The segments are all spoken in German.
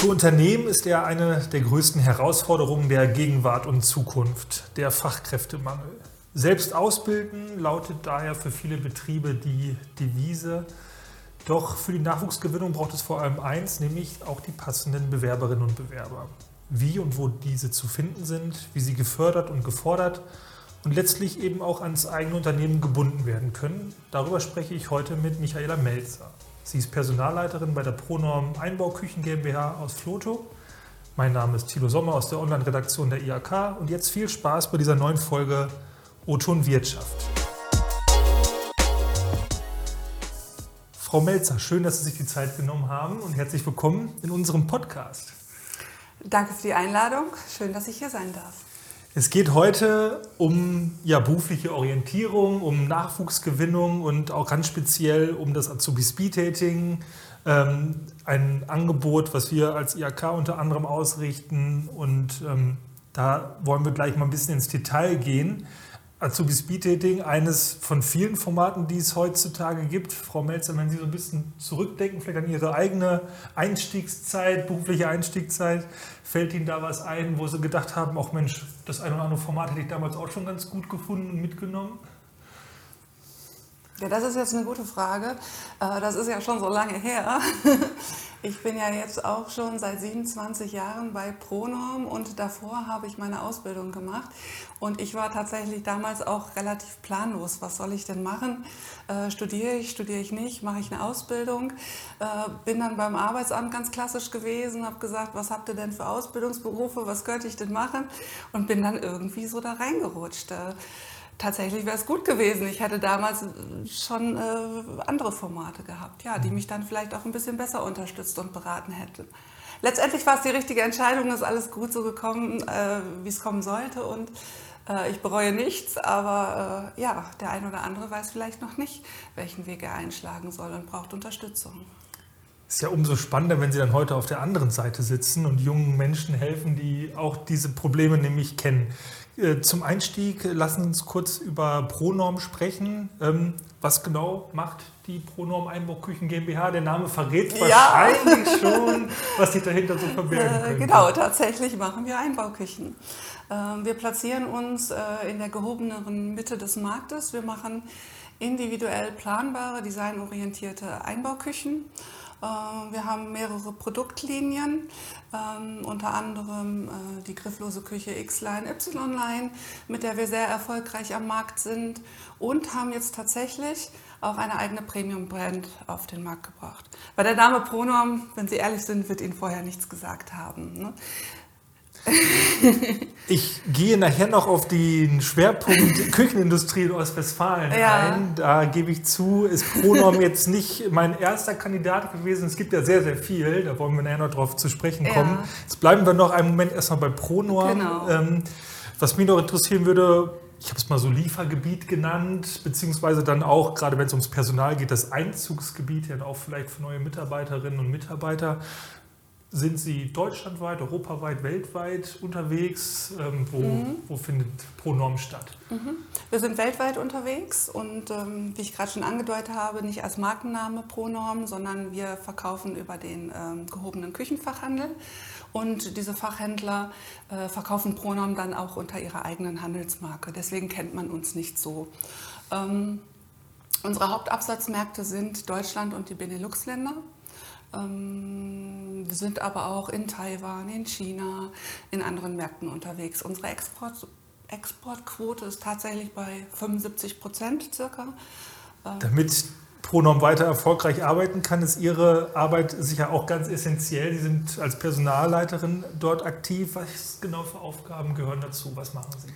Für Unternehmen ist er eine der größten Herausforderungen der Gegenwart und Zukunft, der Fachkräftemangel. Selbst ausbilden lautet daher für viele Betriebe die Devise. Doch für die Nachwuchsgewinnung braucht es vor allem eins, nämlich auch die passenden Bewerberinnen und Bewerber. Wie und wo diese zu finden sind, wie sie gefördert und gefordert und letztlich eben auch ans eigene Unternehmen gebunden werden können. Darüber spreche ich heute mit Michaela Melzer. Sie ist Personalleiterin bei der Pronorm Einbauküchen GmbH aus Floto. Mein Name ist Thilo Sommer aus der Online-Redaktion der IAK und jetzt viel Spaß bei dieser neuen Folge O-Ton Wirtschaft. Frau Melzer, schön, dass Sie sich die Zeit genommen haben und herzlich willkommen in unserem Podcast. Danke für die Einladung. Schön, dass ich hier sein darf. Es geht heute um ja, berufliche Orientierung, um Nachwuchsgewinnung und auch ganz speziell um das Azubi Speed Dating. Ähm, ein Angebot, was wir als IAK unter anderem ausrichten. Und ähm, da wollen wir gleich mal ein bisschen ins Detail gehen. Azubi Speed Dating, eines von vielen Formaten, die es heutzutage gibt. Frau Melzer, wenn Sie so ein bisschen zurückdenken, vielleicht an Ihre eigene Einstiegszeit, berufliche Einstiegszeit, fällt Ihnen da was ein, wo Sie gedacht haben, auch Mensch, das eine oder andere Format hätte ich damals auch schon ganz gut gefunden und mitgenommen? Ja, das ist jetzt eine gute Frage. Äh, das ist ja schon so lange her. Ich bin ja jetzt auch schon seit 27 Jahren bei Pronorm und davor habe ich meine Ausbildung gemacht. Und ich war tatsächlich damals auch relativ planlos. Was soll ich denn machen? Äh, studiere ich, studiere ich nicht? Mache ich eine Ausbildung? Äh, bin dann beim Arbeitsamt ganz klassisch gewesen, habe gesagt, was habt ihr denn für Ausbildungsberufe? Was könnte ich denn machen? Und bin dann irgendwie so da reingerutscht. Äh, tatsächlich wäre es gut gewesen. Ich hätte damals schon äh, andere Formate gehabt, ja, die mich dann vielleicht auch ein bisschen besser unterstützt und beraten hätten. Letztendlich war es die richtige Entscheidung, ist alles gut so gekommen, äh, wie es kommen sollte und äh, ich bereue nichts, aber äh, ja, der ein oder andere weiß vielleicht noch nicht, welchen Weg er einschlagen soll und braucht Unterstützung. Ist ja umso spannender, wenn Sie dann heute auf der anderen Seite sitzen und jungen Menschen helfen, die auch diese Probleme nämlich kennen. Äh, zum Einstieg lassen Sie uns kurz über Pronorm sprechen. Ähm, was genau macht die Pronorm Einbauküchen GmbH? Der Name verrät wahrscheinlich ja. schon, was sich dahinter so verbergen äh, könnte. Genau, tatsächlich machen wir Einbauküchen. Ähm, wir platzieren uns äh, in der gehobeneren Mitte des Marktes. Wir machen individuell planbare, designorientierte Einbauküchen. Äh, wir haben mehrere Produktlinien, ähm, unter anderem äh, die grifflose Küche X-Line, Y-Line, mit der wir sehr erfolgreich am Markt sind und haben jetzt tatsächlich auch eine eigene Premium-Brand auf den Markt gebracht. Bei der Name Pronorm, wenn Sie ehrlich sind, wird Ihnen vorher nichts gesagt haben. Ne? Ich gehe nachher noch auf den Schwerpunkt Küchenindustrie in Ostwestfalen ja. ein. Da gebe ich zu, ist Pronorm jetzt nicht mein erster Kandidat gewesen. Es gibt ja sehr, sehr viel. Da wollen wir nachher noch drauf zu sprechen kommen. Ja. Jetzt bleiben wir noch einen Moment erstmal bei Pronorm. Genau. Ähm, was mich noch interessieren würde, ich habe es mal so Liefergebiet genannt, beziehungsweise dann auch, gerade wenn es ums Personal geht, das Einzugsgebiet, ja auch vielleicht für neue Mitarbeiterinnen und Mitarbeiter. Sind Sie deutschlandweit, europaweit, weltweit unterwegs? Ähm, wo, mhm. wo, findet Pronorm statt? Mhm. Wir sind weltweit unterwegs und ähm, wie ich gerade schon angedeutet habe, nicht als Markenname Pronorm, sondern wir verkaufen über den ähm, gehobenen Küchenfachhandel. Und diese Fachhändler äh, verkaufen Pronorm dann auch unter ihrer eigenen Handelsmarke. Deswegen kennt man uns nicht so. Ähm, unsere Hauptabsatzmärkte sind Deutschland und die Benelux-Länder. Ähm, wir sind aber auch in Taiwan, in China, in anderen Märkten unterwegs. Unsere Export, Exportquote ist tatsächlich bei 75 Prozent circa. Ähm, Damit Pronom weiter erfolgreich arbeiten kann, ist Ihre Arbeit sicher auch ganz essentiell. Sie sind als Personalleiterin dort aktiv. Was genau für Aufgaben gehören dazu? Was machen Sie?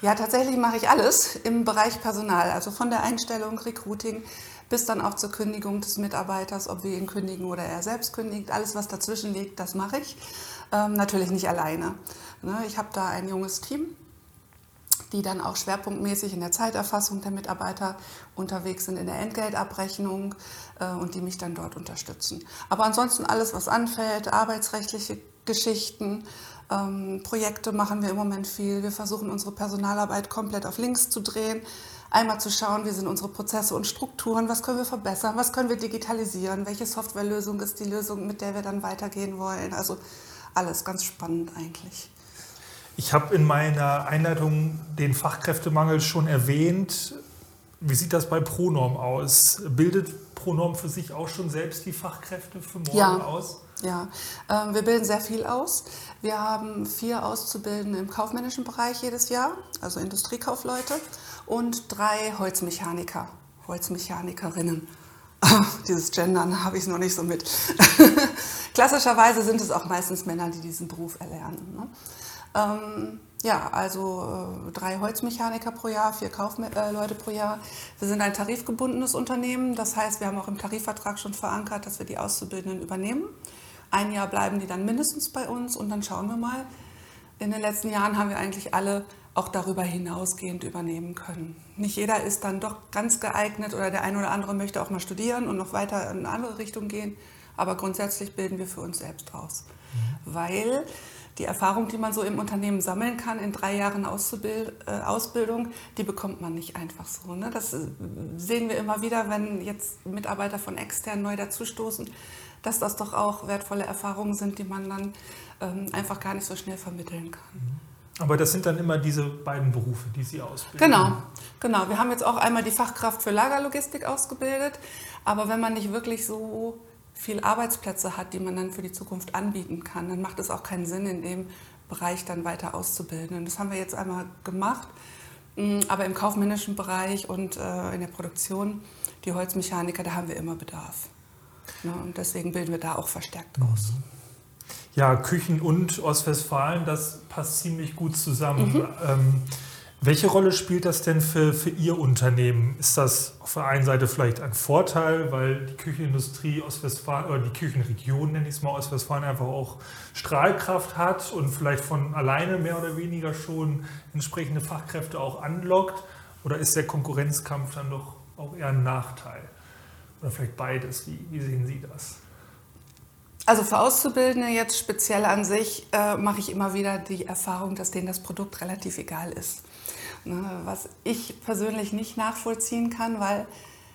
Ja, tatsächlich mache ich alles im Bereich Personal, also von der Einstellung, Recruiting bis dann auch zur Kündigung des Mitarbeiters, ob wir ihn kündigen oder er selbst kündigt. Alles, was dazwischen liegt, das mache ich. Ähm, natürlich nicht alleine. Ne? Ich habe da ein junges Team, die dann auch schwerpunktmäßig in der Zeiterfassung der Mitarbeiter unterwegs sind, in der Entgeltabrechnung äh, und die mich dann dort unterstützen. Aber ansonsten alles, was anfällt, arbeitsrechtliche Geschichten, ähm, Projekte machen wir im Moment viel. Wir versuchen unsere Personalarbeit komplett auf links zu drehen. Einmal zu schauen, wie sind unsere Prozesse und Strukturen, was können wir verbessern, was können wir digitalisieren, welche Softwarelösung ist die Lösung, mit der wir dann weitergehen wollen. Also alles ganz spannend eigentlich. Ich habe in meiner Einleitung den Fachkräftemangel schon erwähnt. Wie sieht das bei Pronorm aus? Bildet Pronorm für sich auch schon selbst die Fachkräfte für morgen ja. aus? Ja, ähm, wir bilden sehr viel aus. Wir haben vier Auszubildende im kaufmännischen Bereich jedes Jahr, also Industriekaufleute, und drei Holzmechaniker, Holzmechanikerinnen. Dieses Gendern habe ich noch nicht so mit. Klassischerweise sind es auch meistens Männer, die diesen Beruf erlernen. Ne? Ähm, ja, also äh, drei Holzmechaniker pro Jahr, vier Kaufleute pro Jahr. Wir sind ein tarifgebundenes Unternehmen, das heißt, wir haben auch im Tarifvertrag schon verankert, dass wir die Auszubildenden übernehmen. Ein Jahr bleiben die dann mindestens bei uns und dann schauen wir mal. In den letzten Jahren haben wir eigentlich alle auch darüber hinausgehend übernehmen können. Nicht jeder ist dann doch ganz geeignet oder der eine oder andere möchte auch mal studieren und noch weiter in eine andere Richtung gehen. Aber grundsätzlich bilden wir für uns selbst aus. Mhm. Weil die Erfahrung, die man so im Unternehmen sammeln kann in drei Jahren Auszubild, äh, Ausbildung, die bekommt man nicht einfach so. Ne? Das äh, sehen wir immer wieder, wenn jetzt Mitarbeiter von extern neu dazustoßen, dass das doch auch wertvolle Erfahrungen sind, die man dann ähm, einfach gar nicht so schnell vermitteln kann. Mhm. Aber das sind dann immer diese beiden Berufe, die Sie ausbilden. Genau, genau. Wir haben jetzt auch einmal die Fachkraft für Lagerlogistik ausgebildet. Aber wenn man nicht wirklich so viel Arbeitsplätze hat, die man dann für die Zukunft anbieten kann, dann macht es auch keinen Sinn, in dem Bereich dann weiter auszubilden. Und das haben wir jetzt einmal gemacht. Mm, aber im kaufmännischen Bereich und äh, in der Produktion, die Holzmechaniker, da haben wir immer Bedarf. Ne, und deswegen bilden wir da auch verstärkt aus. Ja, Küchen und Ostwestfalen, das passt ziemlich gut zusammen. Mhm. Ähm, welche Rolle spielt das denn für, für Ihr Unternehmen? Ist das auf der einen Seite vielleicht ein Vorteil, weil die Küchenindustrie Ostwestfalen oder die Küchenregion, nenne ich es mal, Ostwestfalen einfach auch Strahlkraft hat und vielleicht von alleine mehr oder weniger schon entsprechende Fachkräfte auch anlockt? Oder ist der Konkurrenzkampf dann doch auch eher ein Nachteil? Oder vielleicht beides? Wie, wie sehen Sie das? Also für Auszubildende jetzt speziell an sich äh, mache ich immer wieder die Erfahrung, dass denen das Produkt relativ egal ist. Ne, was ich persönlich nicht nachvollziehen kann, weil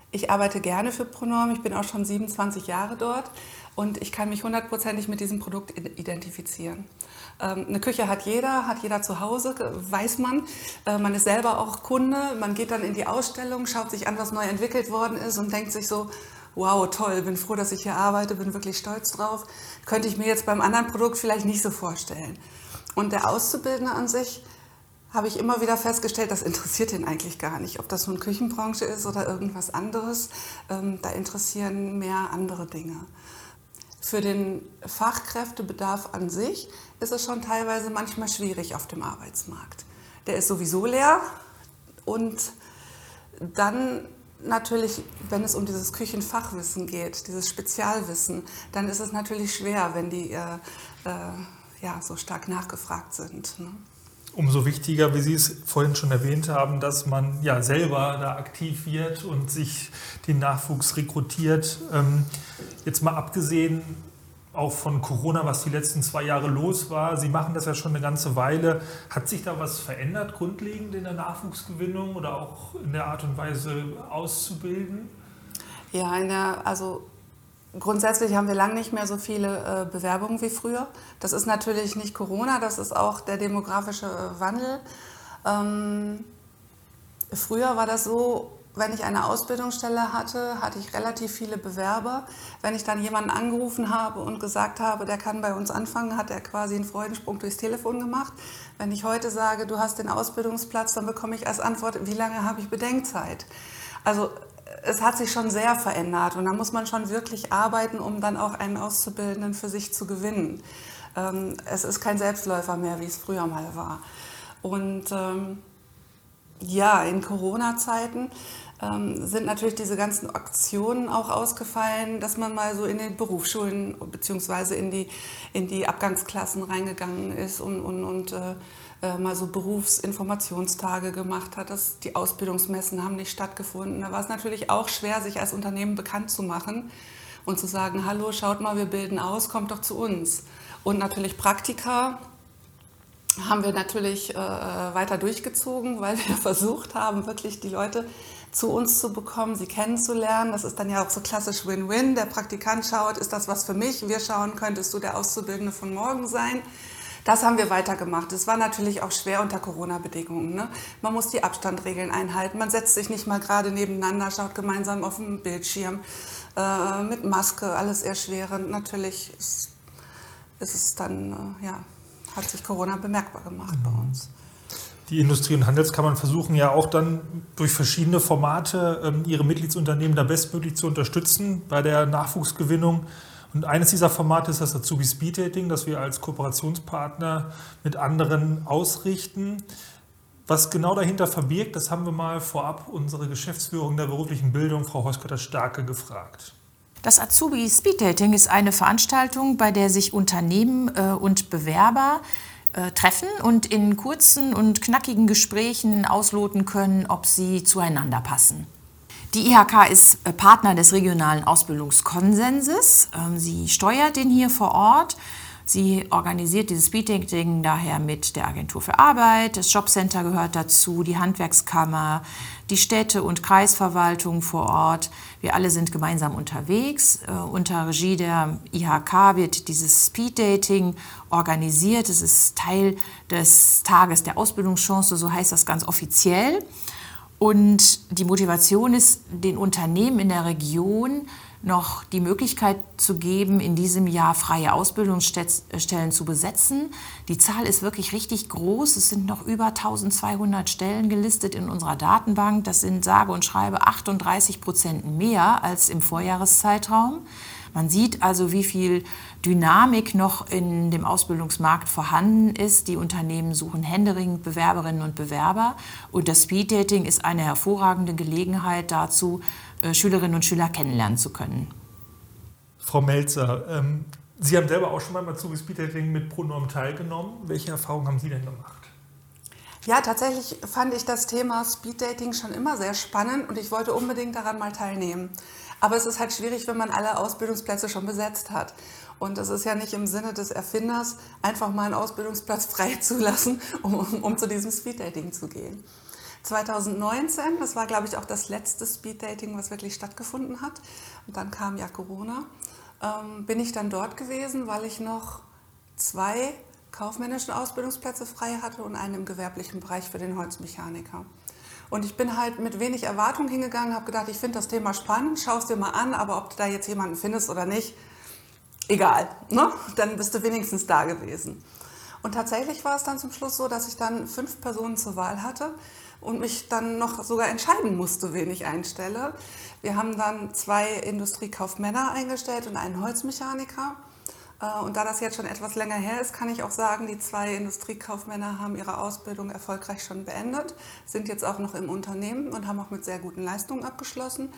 ich arbeite gerne für Pronorm. Ich bin auch schon 27 Jahre dort und ich kann mich hundertprozentig mit diesem Produkt identifizieren. Ähm, eine Küche hat jeder, hat jeder zu Hause, weiß man. Äh, man ist selber auch Kunde. Man geht dann in die Ausstellung, schaut sich an, was neu entwickelt worden ist und denkt sich so, wow, toll, bin froh, dass ich hier arbeite, bin wirklich stolz drauf. Könnte ich mir jetzt beim anderen Produkt vielleicht nicht so vorstellen. Und der Auszubildende an sich habe ich immer wieder festgestellt, das interessiert ihn eigentlich gar nicht. Ob das nun Küchenbranche ist oder irgendwas anderes, ähm, da interessieren mehr andere Dinge. Für den Fachkräftebedarf an sich ist es schon teilweise manchmal schwierig auf dem Arbeitsmarkt. Der ist sowieso leer und dann natürlich, wenn es um dieses Küchenfachwissen geht, dieses Spezialwissen, dann ist es natürlich schwer, wenn die äh, äh, ja, so stark nachgefragt sind. Ne? Umso wichtiger, wie Sie es vorhin schon erwähnt haben, dass man ja selber da aktiv wird und sich den Nachwuchs rekrutiert. Ähm, jetzt mal abgesehen auch von Corona, was die letzten zwei Jahre los war. Sie machen das ja schon eine ganze Weile. Hat sich da was verändert, grundlegend in der Nachwuchsgewinnung oder auch in der Art und Weise auszubilden? Ja, in der, also grundsätzlich haben wir lange nicht mehr so viele äh, Bewerbungen wie früher. Das ist natürlich nicht Corona, das ist auch der demografische äh, Wandel. Ähm, früher war das so, wenn ich eine Ausbildungsstelle hatte, hatte ich relativ viele Bewerber. Wenn ich dann jemanden angerufen habe und gesagt habe, der kann bei uns anfangen, hat er quasi einen Freudensprung durchs Telefon gemacht. Wenn ich heute sage, du hast den Ausbildungsplatz, dann bekomme ich als Antwort, wie lange habe ich Bedenkzeit? Also es hat sich schon sehr verändert und da muss man schon wirklich arbeiten, um dann auch einen Auszubildenden für sich zu gewinnen. Ähm, es ist kein Selbstläufer mehr, wie es früher mal war. Und ähm, ja, in Corona-Zeiten ähm, sind natürlich diese ganzen Aktionen auch ausgefallen, dass man mal so in den Berufsschulen bzw. In die, in die Abgangsklassen reingegangen ist und, und, und äh, äh, mal so Berufsinformationstage gemacht hat. Das, die Ausbildungsmessen haben nicht stattgefunden. Da war es natürlich auch schwer, sich als Unternehmen bekannt zu machen und zu sagen, hallo, schaut mal, wir bilden aus, kommt doch zu uns. Und natürlich Praktika haben wir natürlich äh, weiter durchgezogen, weil wir versucht haben, wirklich die Leute zu uns zu bekommen, sie kennenzulernen. Das ist dann ja auch so klassisch Win-Win. Der Praktikant schaut, ist das was für mich? Wir schauen, könntest du der Auszubildende von morgen sein? Das haben wir weitergemacht. Es war natürlich auch schwer unter Corona-Bedingungen. Ne? Man muss die Abstandregeln einhalten. Man setzt sich nicht mal gerade nebeneinander, schaut gemeinsam auf dem Bildschirm äh, mit Maske, alles erschwerend. Natürlich ist, ist es dann, äh, ja, hat sich Corona bemerkbar gemacht bei uns die Industrie- und Handelskammern versuchen ja auch dann durch verschiedene Formate ähm, ihre Mitgliedsunternehmen da bestmöglich zu unterstützen bei der Nachwuchsgewinnung. Und eines dieser Formate ist das Azubi Speed Dating, das wir als Kooperationspartner mit anderen ausrichten. Was genau dahinter verbirgt, das haben wir mal vorab unsere Geschäftsführung der beruflichen Bildung, Frau Heuskörter-Starke, gefragt. Das Azubi Speed Dating ist eine Veranstaltung, bei der sich Unternehmen äh, und Bewerber äh, treffen und in kurzen und knackigen Gesprächen ausloten können, ob sie zueinander passen. Die IHK ist äh, Partner des regionalen Ausbildungskonsenses. Ähm, sie steuert den hier vor Ort. Sie organisiert dieses Speeddating daher mit der Agentur für Arbeit, das Jobcenter gehört dazu, die Handwerkskammer, die Städte- und Kreisverwaltung vor Ort. Wir alle sind gemeinsam unterwegs. Äh, unter Regie der IHK wird dieses Speeddating organisiert. Es ist Teil des Tages der Ausbildungschance, so heißt das ganz offiziell. Und die Motivation ist, den Unternehmen in der Region noch die Möglichkeit zu geben, in diesem Jahr freie Ausbildungsstellen zu besetzen. Die Zahl ist wirklich richtig groß. Es sind noch über 1200 Stellen gelistet in unserer Datenbank. Das sind sage und schreibe 38 Prozent mehr als im Vorjahreszeitraum. Man sieht also, wie viel Dynamik noch in dem Ausbildungsmarkt vorhanden ist. Die Unternehmen suchen händeringend Bewerberinnen und Bewerber. Und das Speeddating ist eine hervorragende Gelegenheit dazu, Schülerinnen und Schüler kennenlernen zu können. Frau Melzer, ähm, Sie haben selber auch schon mal zu Speeddating mit Pronorm teilgenommen. Welche Erfahrungen haben Sie denn gemacht? Ja, tatsächlich fand ich das Thema Speeddating schon immer sehr spannend und ich wollte unbedingt daran mal teilnehmen. Aber es ist halt schwierig, wenn man alle Ausbildungsplätze schon besetzt hat. Und es ist ja nicht im Sinne des Erfinders, einfach mal einen Ausbildungsplatz freizulassen, um, um, um zu diesem Speeddating zu gehen. 2019, das war glaube ich auch das letzte Speeddating, was wirklich stattgefunden hat. Und dann kam ja Corona. Ähm, bin ich dann dort gewesen, weil ich noch zwei kaufmännischen Ausbildungsplätze frei hatte und einen im gewerblichen Bereich für den Holzmechaniker. Und ich bin halt mit wenig Erwartung hingegangen, habe gedacht, ich finde das Thema spannend, schau es dir mal an, aber ob du da jetzt jemanden findest oder nicht, egal, ne? dann bist du wenigstens da gewesen. Und tatsächlich war es dann zum Schluss so, dass ich dann fünf Personen zur Wahl hatte und mich dann noch sogar entscheiden musste, wen ich einstelle. Wir haben dann zwei Industriekaufmänner eingestellt und einen Holzmechaniker. Äh, und da das jetzt schon etwas länger her ist, kann ich auch sagen, die zwei Industriekaufmänner haben ihre Ausbildung erfolgreich schon beendet, sind jetzt auch noch im Unternehmen und haben auch mit sehr guten Leistungen abgeschlossen.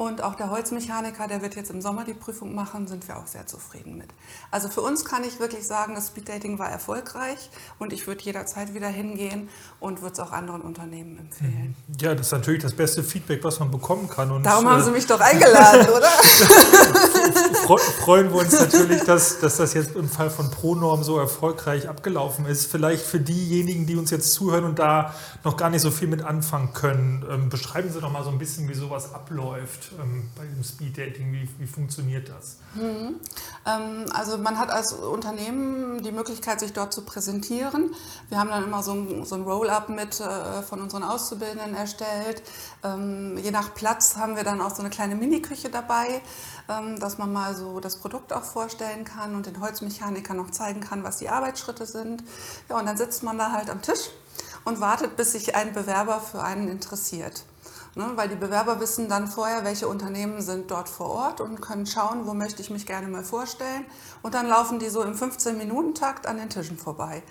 Und auch der Holzmechaniker, der wird jetzt im Sommer die Prüfung machen, sind wir auch sehr zufrieden mit. Also für uns kann ich wirklich sagen, das Speeddating war erfolgreich und ich würde jederzeit wieder hingehen und würde es auch anderen Unternehmen empfehlen. Mhm. Ja, das ist natürlich das beste Feedback, was man bekommen kann. Und, Darum haben äh, Sie mich doch eingeladen, oder? freuen wir uns natürlich, dass, dass das jetzt im Fall von Pronorm so erfolgreich abgelaufen ist. Vielleicht für diejenigen, die uns jetzt zuhören und da noch gar nicht so viel mit anfangen können, ähm, beschreiben Sie doch mal so ein bisschen, wie sowas abläuft ähm, bei dem Speed-Dating? Wie, wie funktioniert das? Mhm. Ähm, also man hat als Unternehmen die Möglichkeit, sich dort zu präsentieren. Wir haben dann immer so ein, so ein Roll-up mit äh, von unseren Auszubildenden erstellt. Ähm, je nach Platz haben wir dann auch so eine kleine Mini-Küche dabei, ähm, dass man mal so das Produkt auch vorstellen kann und den Holzmechaniker noch zeigen kann, was die Arbeitsschritte sind. Ja, und dann sitzt man da halt am Tisch und wartet, bis sich ein Bewerber für einen interessiert. Ne, weil die Bewerber wissen dann vorher, welche Unternehmen sind dort vor Ort und können schauen, wo möchte ich mich gerne mal vorstellen. Und dann laufen die so im 15-Minuten-Takt an den Tischen vorbei.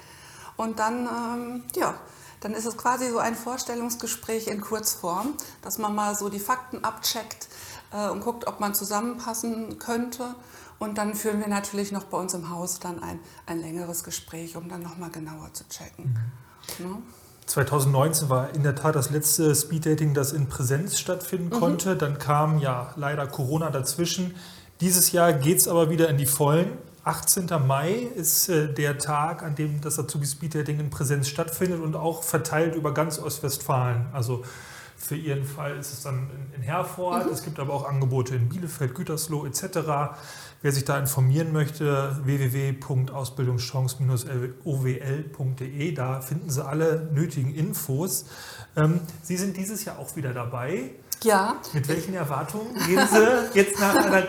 Und dann, ähm, ja, dann ist es quasi so ein Vorstellungsgespräch in Kurzform, dass man mal so die Fakten abcheckt äh, und guckt, ob man zusammenpassen könnte. Und dann führen wir natürlich noch bei uns im Haus dann ein, ein längeres Gespräch, um dann nochmal genauer zu checken. Mhm. Ne? 2019 war in der Tat das letzte Speeddating, das in Präsenz stattfinden mhm. konnte. Dann kam ja leider Corona dazwischen. Dieses Jahr geht es aber wieder in die Vollen. 18. Mai ist äh, der Tag, an dem das Azubi Speed Dating in Präsenz stattfindet und auch verteilt über ganz Ostwestfalen. Also für Ihren Fall ist es dann in Herford. Mhm. Es gibt aber auch Angebote in Bielefeld, Gütersloh etc. Wer sich da informieren möchte, www.ausbildungschance-owl.de, da finden Sie alle nötigen Infos. Ähm, Sie sind dieses Jahr auch wieder dabei. Ja. Mit welchen Erwartungen gehen Sie jetzt nach einer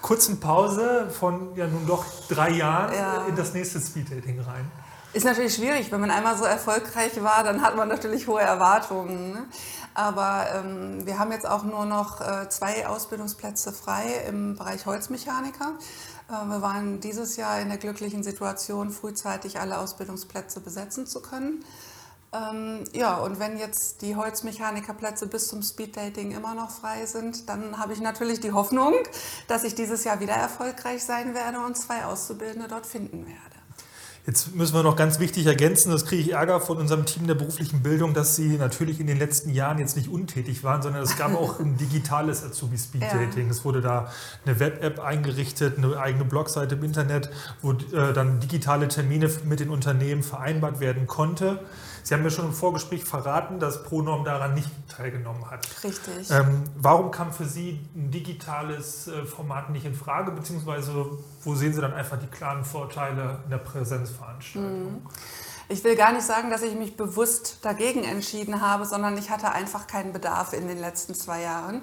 kurzen Pause von ja nun doch drei Jahren ja. in das nächste Speeddating rein? Ist natürlich schwierig, wenn man einmal so erfolgreich war, dann hat man natürlich hohe Erwartungen. Ne? Aber ähm, wir haben jetzt auch nur noch äh, zwei Ausbildungsplätze frei im Bereich Holzmechaniker. Äh, wir waren dieses Jahr in der glücklichen Situation, frühzeitig alle Ausbildungsplätze besetzen zu können. Ähm, ja, und wenn jetzt die Holzmechanikerplätze bis zum Speeddating immer noch frei sind, dann habe ich natürlich die Hoffnung, dass ich dieses Jahr wieder erfolgreich sein werde und zwei Auszubildende dort finden werde. Jetzt müssen wir noch ganz wichtig ergänzen, das kriege ich Ärger von unserem Team der beruflichen Bildung, dass sie natürlich in den letzten Jahren jetzt nicht untätig waren, sondern es gab auch ein digitales Azubi Speed Dating. Ja. Es wurde da eine Web-App eingerichtet, eine eigene Blogseite im Internet, wo äh, dann digitale Termine mit den Unternehmen vereinbart werden konnte. Sie haben mir schon im Vorgespräch verraten, dass Pronorm daran nicht teilgenommen hat. Richtig. Ähm, warum kam für Sie ein digitales äh, Format nicht in Frage, beziehungsweise wo sehen Sie dann einfach die klaren Vorteile in der Präsenzveranstaltung? Mhm. Ich will gar nicht sagen, dass ich mich bewusst dagegen entschieden habe, sondern ich hatte einfach keinen Bedarf in den letzten zwei Jahren.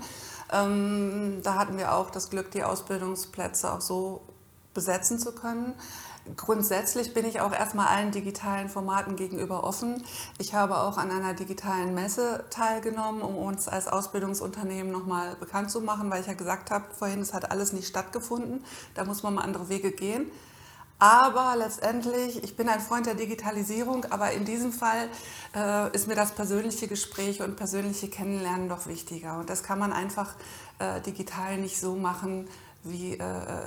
Ähm, da hatten wir auch das Glück, die Ausbildungsplätze auch so besetzen zu können. Grundsätzlich bin ich auch erstmal allen digitalen Formaten gegenüber offen. Ich habe auch an einer digitalen Messe teilgenommen, um uns als Ausbildungsunternehmen nochmal bekannt zu machen, weil ich ja gesagt habe vorhin, es hat alles nicht stattgefunden. Da muss man mal andere Wege gehen. Aber letztendlich, ich bin ein Freund der Digitalisierung, aber in diesem Fall äh, ist mir das persönliche Gespräch und persönliche Kennenlernen doch wichtiger. Und das kann man einfach äh, digital nicht so machen, wie äh,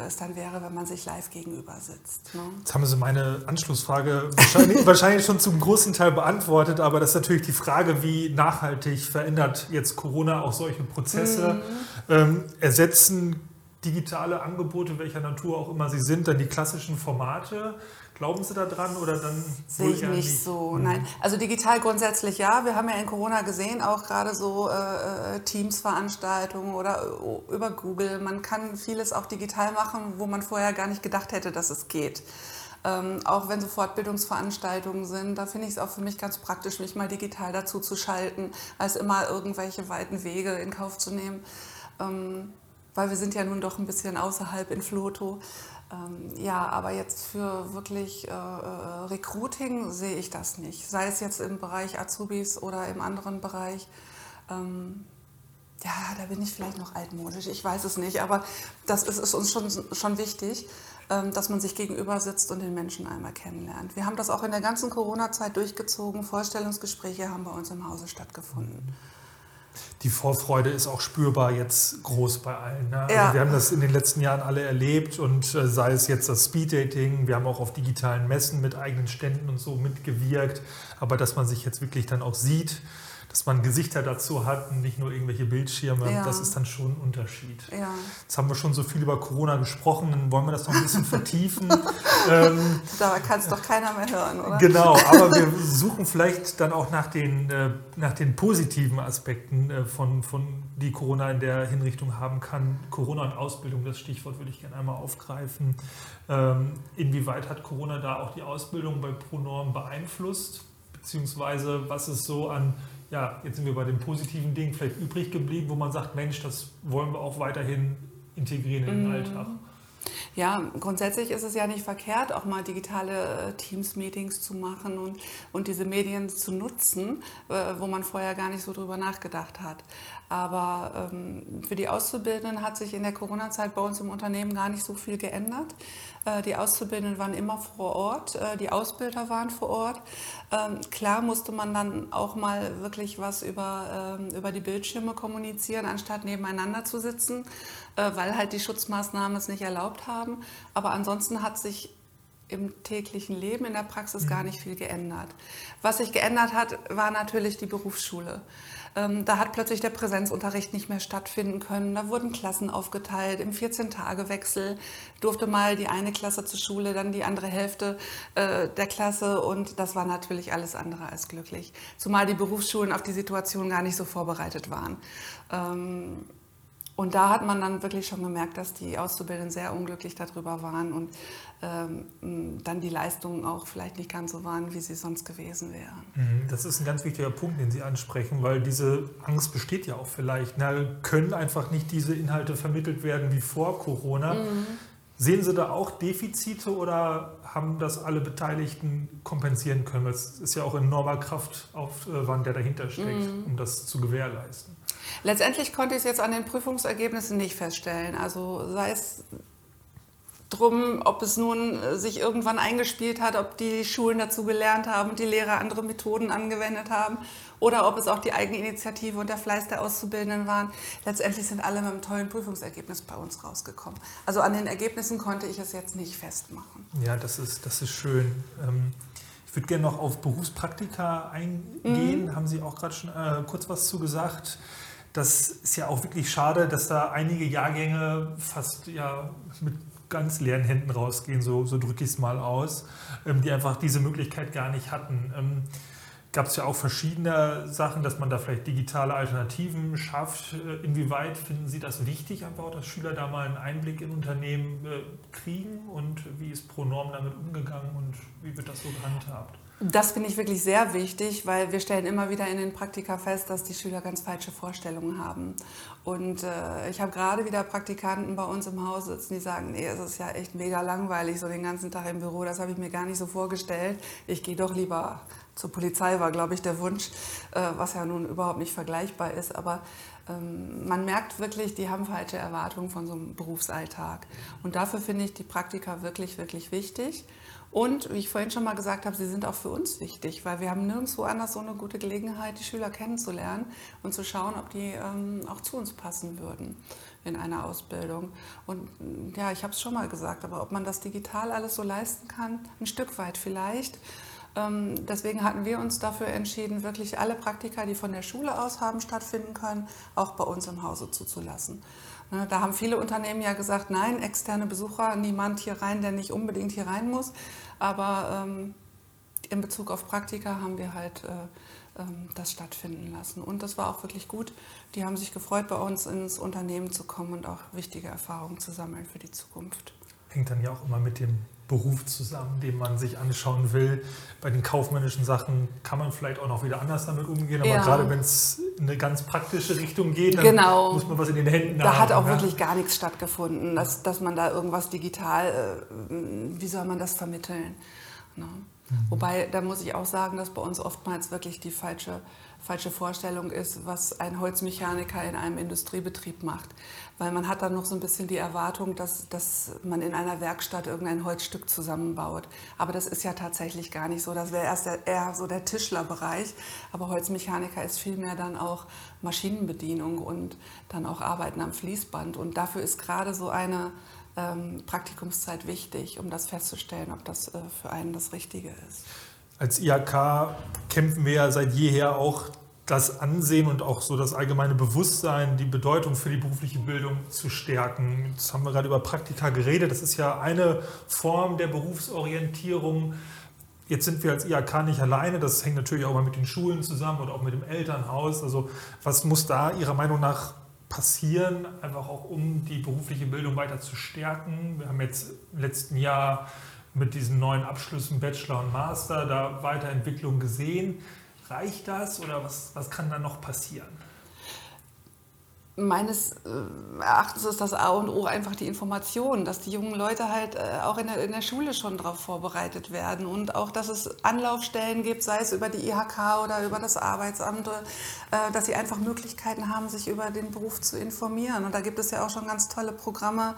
es dann wäre, wenn man sich live gegenüber sitzt. Ne? Jetzt haben Sie meine Anschlussfrage wahrscheinlich, wahrscheinlich, schon zum großen Teil beantwortet, aber das ist natürlich die Frage, wie nachhaltig verändert jetzt Corona auch solche Prozesse? Mhm. Ähm, ersetzen digitale Angebote, welcher Natur auch immer sie sind, dann die klassischen Formate? Glauben Sie da dran oder dann sehe ich nicht, nicht so? Mhm. Nein, also digital grundsätzlich ja. Wir haben ja in Corona gesehen, auch gerade so äh, äh Teams-Veranstaltungen oder äh, über Google. Man kann vieles auch digital machen, wo man vorher gar nicht gedacht hätte, dass es geht. Ähm, auch wenn so Fortbildungsveranstaltungen sind, da finde ich es auch für mich ganz praktisch, mich mal digital dazu zu schalten, als immer irgendwelche weiten Wege in Kauf zu nehmen. Ähm, weil wir sind ja nun doch ein bisschen außerhalb in Floto. Ähm, ja, aber jetzt für wirklich äh, äh, Recruiting sehe ich das nicht. Sei es jetzt im Bereich Azubis oder im anderen Bereich. Ähm, ja, da bin ich vielleicht noch altmodisch, ich weiß es nicht, aber das ist, ist uns schon, schon wichtig, ähm, dass man sich gegenüber sitzt und den Menschen einmal kennenlernt. Wir haben das auch in der ganzen Corona-Zeit durchgezogen. Vorstellungsgespräche haben bei uns im Hause stattgefunden die Vorfreude ist auch spürbar jetzt groß bei allen. Ne? Also ja. wir haben das in den letzten Jahren alle erlebt und äh, sei es jetzt das Speeddating, wir haben auch auf digitalen Messen mit eigenen Ständen und so mitgewirkt, aber dass man sich jetzt wirklich dann auch sieht, dass man Gesichter dazu hat und nicht nur irgendwelche Bildschirme, ja. das ist dann schon ein Unterschied. Ja. Jetzt haben wir schon so viel über Corona gesprochen, dann wollen wir das noch ein bisschen vertiefen. ähm, da kann es doch keiner mehr hören, oder? Genau, aber wir suchen vielleicht dann auch nach den, äh, nach den positiven Aspekten, äh, von, von, die Corona in der Hinrichtung haben kann. Corona und Ausbildung, das Stichwort würde ich gerne einmal aufgreifen. Ähm, inwieweit hat Corona da auch die Ausbildung bei Pronorm beeinflusst? Beziehungsweise was ist so an ja, jetzt sind wir bei den positiven Dingen vielleicht übrig geblieben, wo man sagt, Mensch, das wollen wir auch weiterhin integrieren in den mhm. Alltag. Ja, grundsätzlich ist es ja nicht verkehrt, auch mal digitale äh, Teams-Meetings zu machen und, und diese Medien zu nutzen, äh, wo man vorher gar nicht so drüber nachgedacht hat. Aber ähm, für die Auszubildenden hat sich in der Corona-Zeit bei uns im Unternehmen gar nicht so viel geändert. Äh, die Auszubildenden waren immer vor Ort, äh, die Ausbilder waren vor Ort. Ähm, klar musste man dann auch mal wirklich was über, ähm, über die Bildschirme kommunizieren, anstatt nebeneinander zu sitzen, äh, weil halt die Schutzmaßnahmen es nicht erlaubt haben. Aber ansonsten hat sich im täglichen Leben, in der Praxis gar mhm. nicht viel geändert. Was sich geändert hat, war natürlich die Berufsschule. Ähm, da hat plötzlich der Präsenzunterricht nicht mehr stattfinden können. Da wurden Klassen aufgeteilt. Im 14-Tage-Wechsel durfte mal die eine Klasse zur Schule, dann die andere Hälfte äh, der Klasse. Und das war natürlich alles andere als glücklich. Zumal die Berufsschulen auf die Situation gar nicht so vorbereitet waren. Ähm, und da hat man dann wirklich schon gemerkt, dass die Auszubildenden sehr unglücklich darüber waren und ähm, dann die Leistungen auch vielleicht nicht ganz so waren, wie sie sonst gewesen wären. Mhm, das ist ein ganz wichtiger Punkt, den Sie ansprechen, weil diese Angst besteht ja auch vielleicht. Na, können einfach nicht diese Inhalte vermittelt werden wie vor Corona. Mhm. Sehen Sie da auch Defizite oder haben das alle Beteiligten kompensieren können? Es ist ja auch ein enormer Kraftaufwand, der dahinter steckt, mhm. um das zu gewährleisten. Letztendlich konnte ich es jetzt an den Prüfungsergebnissen nicht feststellen. Also sei es drum, ob es nun äh, sich irgendwann eingespielt hat, ob die Schulen dazu gelernt haben und die Lehrer andere Methoden angewendet haben oder ob es auch die Eigeninitiative und der Fleiß der Auszubildenden waren. Letztendlich sind alle mit einem tollen Prüfungsergebnis bei uns rausgekommen. Also an den Ergebnissen konnte ich es jetzt nicht festmachen. Ja, das ist, das ist schön. Ähm, ich würde gerne noch auf Berufspraktika eingehen. Mhm. Haben Sie auch gerade schon äh, kurz was zu gesagt? Das ist ja auch wirklich schade, dass da einige Jahrgänge fast ja, mit ganz leeren Händen rausgehen, so, so drücke ich es mal aus, ähm, die einfach diese Möglichkeit gar nicht hatten. Ähm, Gab es ja auch verschiedene Sachen, dass man da vielleicht digitale Alternativen schafft. Äh, inwieweit finden Sie das wichtig, einfach, dass Schüler da mal einen Einblick in Unternehmen äh, kriegen und wie ist Pronorm damit umgegangen und wie wird das so gehandhabt? Das finde ich wirklich sehr wichtig, weil wir stellen immer wieder in den Praktika fest, dass die Schüler ganz falsche Vorstellungen haben. Und äh, ich habe gerade wieder Praktikanten bei uns im Haus sitzen, die sagen, nee, es ist ja echt mega langweilig, so den ganzen Tag im Büro, das habe ich mir gar nicht so vorgestellt. Ich gehe doch lieber zur Polizei, war, glaube ich, der Wunsch, äh, was ja nun überhaupt nicht vergleichbar ist. Aber ähm, man merkt wirklich, die haben falsche Erwartungen von so einem Berufsalltag. Und dafür finde ich die Praktika wirklich, wirklich wichtig. Und wie ich vorhin schon mal gesagt habe, sie sind auch für uns wichtig, weil wir haben nirgendwo anders so eine gute Gelegenheit, die Schüler kennenzulernen und zu schauen, ob die ähm, auch zu uns passen würden in einer Ausbildung. Und ja, ich habe es schon mal gesagt, aber ob man das digital alles so leisten kann, ein Stück weit vielleicht. Ähm, deswegen hatten wir uns dafür entschieden, wirklich alle Praktika, die von der Schule aus haben stattfinden können, auch bei uns im Hause zuzulassen. Ne, da haben viele Unternehmen ja gesagt, nein, externe Besucher, niemand hier rein, der nicht unbedingt hier rein muss. Aber ähm, in Bezug auf Praktika haben wir halt äh, ähm, das stattfinden lassen. Und das war auch wirklich gut. Die haben sich gefreut, bei uns ins Unternehmen zu kommen und auch wichtige Erfahrungen zu sammeln für die Zukunft. Hängt dann ja auch immer mit dem Beruf zusammen, den man sich anschauen will. Bei den kaufmännischen Sachen kann man vielleicht auch noch wieder anders damit umgehen, aber ja. gerade wenn es in eine ganz praktische Richtung geht, dann genau. muss man was in den Händen da haben. Da hat auch ja? wirklich gar nichts stattgefunden, dass, dass man da irgendwas digital, äh, wie soll man das vermitteln? Ne? Mhm. Wobei, da muss ich auch sagen, dass bei uns oftmals wirklich die falsche falsche Vorstellung ist, was ein Holzmechaniker in einem Industriebetrieb macht. Weil man hat dann noch so ein bisschen die Erwartung, dass, dass man in einer Werkstatt irgendein Holzstück zusammenbaut. Aber das ist ja tatsächlich gar nicht so. Das wäre erst der, eher so der Tischlerbereich. Aber Holzmechaniker ist vielmehr dann auch Maschinenbedienung und dann auch Arbeiten am Fließband. Und dafür ist gerade so eine ähm, Praktikumszeit wichtig, um das festzustellen, ob das äh, für einen das Richtige ist als IHK kämpfen wir ja seit jeher auch das Ansehen und auch so das allgemeine Bewusstsein, die Bedeutung für die berufliche Bildung zu stärken. Jetzt haben wir gerade über Praktika geredet. Das ist ja eine Form der Berufsorientierung. Jetzt sind wir als IHK nicht alleine. Das hängt natürlich auch mal mit den Schulen zusammen und auch mit dem Elternhaus. Also was muss da Ihrer Meinung nach passieren, einfach auch um die berufliche Bildung weiter zu stärken? Wir haben jetzt im letzten Jahr mit diesen neuen Abschlüssen Bachelor und Master da Weiterentwicklung gesehen. Reicht das oder was, was kann da noch passieren? Meines äh, Erachtens ist das A und O einfach die Information, dass die jungen Leute halt äh, auch in der, in der Schule schon darauf vorbereitet werden und auch, dass es Anlaufstellen gibt, sei es über die IHK oder über das Arbeitsamt, äh, dass sie einfach Möglichkeiten haben, sich über den Beruf zu informieren. Und da gibt es ja auch schon ganz tolle Programme,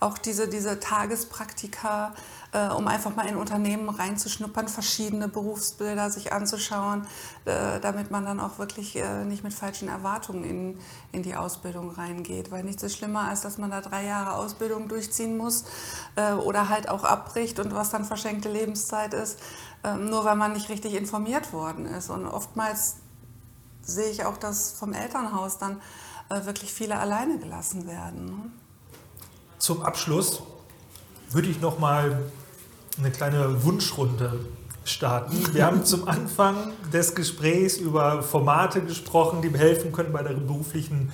auch diese, diese Tagespraktika, äh, um einfach mal in Unternehmen reinzuschnuppern, verschiedene Berufsbilder sich anzuschauen, äh, damit man dann auch wirklich äh, nicht mit falschen Erwartungen in, in die Ausbildung reingeht. Weil nichts ist schlimmer, als dass man da drei Jahre Ausbildung durchziehen muss äh, oder halt auch abbricht und was dann verschenkte Lebenszeit ist, ähm, nur weil man nicht richtig informiert worden ist. Und oftmals sehe ich auch, dass vom Elternhaus dann äh, wirklich viele alleine gelassen werden. Zum Abschluss würde ich noch mal eine kleine Wunschrunde starten. Wir haben zum Anfang des Gesprächs über Formate gesprochen, die helfen können bei der beruflichen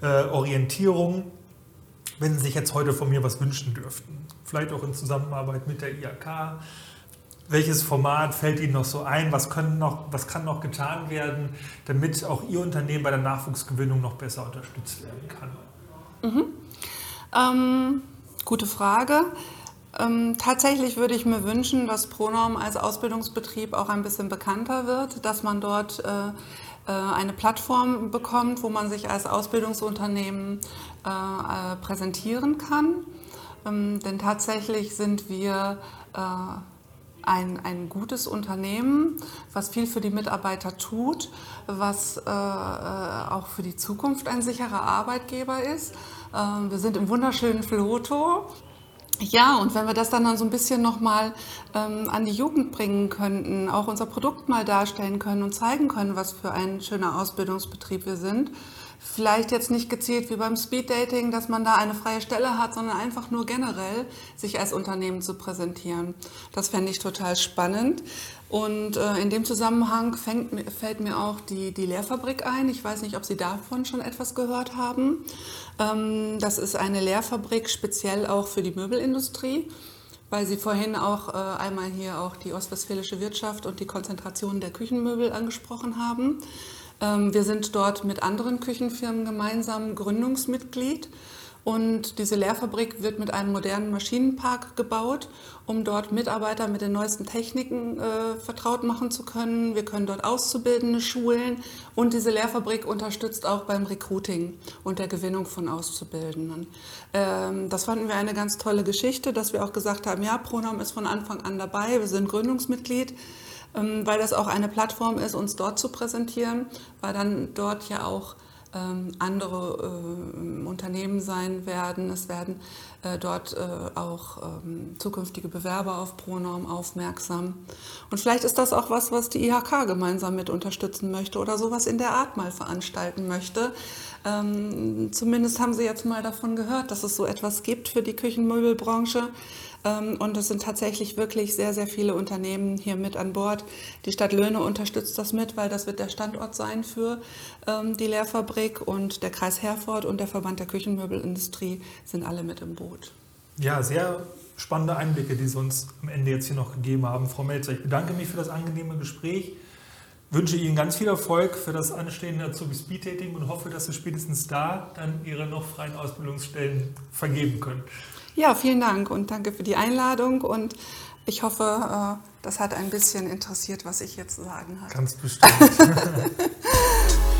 äh, Orientierung. Wenn Sie sich jetzt heute von mir was wünschen dürften, vielleicht auch in Zusammenarbeit mit der IAK, welches Format fällt Ihnen noch so ein? Was, können noch, was kann noch getan werden, damit auch Ihr Unternehmen bei der Nachwuchsgewinnung noch besser unterstützt werden kann? Mhm. Ähm, gute Frage. Ähm, tatsächlich würde ich mir wünschen, dass Pronorm als Ausbildungsbetrieb auch ein bisschen bekannter wird, dass man dort äh, äh eine Plattform bekommt, wo man sich als Ausbildungsunternehmen äh, äh, präsentieren kann. Ähm, denn tatsächlich sind wir äh, ein, ein gutes Unternehmen, was viel für die Mitarbeiter tut, was äh, äh auch für die Zukunft ein sicherer Arbeitgeber ist. Ähm, wir sind im wunderschönen Floto. Ja, und wenn wir das dann, dann so ein bisschen nochmal ähm, an die Jugend bringen könnten, auch unser Produkt mal darstellen können und zeigen können, was für ein schöner Ausbildungsbetrieb wir sind, Vielleicht jetzt nicht gezielt wie beim Speeddating, dass man da eine freie Stelle hat, sondern einfach nur generell sich als Unternehmen zu präsentieren. Das fände ich total spannend. Und äh, in dem Zusammenhang fängt, fällt mir auch die, die Lehrfabrik ein. Ich weiß nicht, ob Sie davon schon etwas gehört haben. Ähm, das ist eine Lehrfabrik speziell auch für die Möbelindustrie weil Sie vorhin auch äh, einmal hier auch die ostwestfälische Wirtschaft und die Konzentration der Küchenmöbel angesprochen haben. Ähm, wir sind dort mit anderen Küchenfirmen gemeinsam Gründungsmitglied. Und diese Lehrfabrik wird mit einem modernen Maschinenpark gebaut, um dort Mitarbeiter mit den neuesten Techniken äh, vertraut machen zu können. Wir können dort Auszubildende schulen und diese Lehrfabrik unterstützt auch beim Recruiting und der Gewinnung von Auszubildenden. Ähm, das fanden wir eine ganz tolle Geschichte, dass wir auch gesagt haben, ja, Pronom ist von Anfang an dabei, wir sind Gründungsmitglied. Ähm, weil das auch eine Plattform ist, uns dort zu präsentieren, weil dann dort ja auch ähm, andere äh, Unternehmen sein werden. Es werden äh, dort äh, auch ähm, zukünftige Bewerber auf Pronorm aufmerksam. Und vielleicht ist das auch was, was die IHK gemeinsam mit unterstützen möchte oder sowas in der Art mal veranstalten möchte. Ähm, zumindest haben Sie jetzt mal davon gehört, dass es so etwas gibt für die Küchenmöbelbranche. Ähm, und es sind tatsächlich wirklich sehr, sehr viele Unternehmen hier mit an Bord. Die Stadt Löhne unterstützt das mit, weil das wird der Standort sein für ähm, die Lehrfabrik und der Kreis Herford und der Verband der Küchenmöbelindustrie sind alle mit im Boot. Ja, sehr spannende Einblicke, die Sie uns am Ende jetzt hier noch gegeben haben, Frau Melzer. Ich bedanke mich für das angenehme Gespräch wünsche Ihnen ganz viel Erfolg für das anstehende Azubi Speed Dating und hoffe, dass Sie spätestens da dann Ihre noch freien Ausbildungsstellen vergeben können. Ja, vielen Dank und danke für die Einladung und ich hoffe, äh, das hat ein bisschen interessiert, was ich jetzt zu sagen habe. Ganz bestimmt.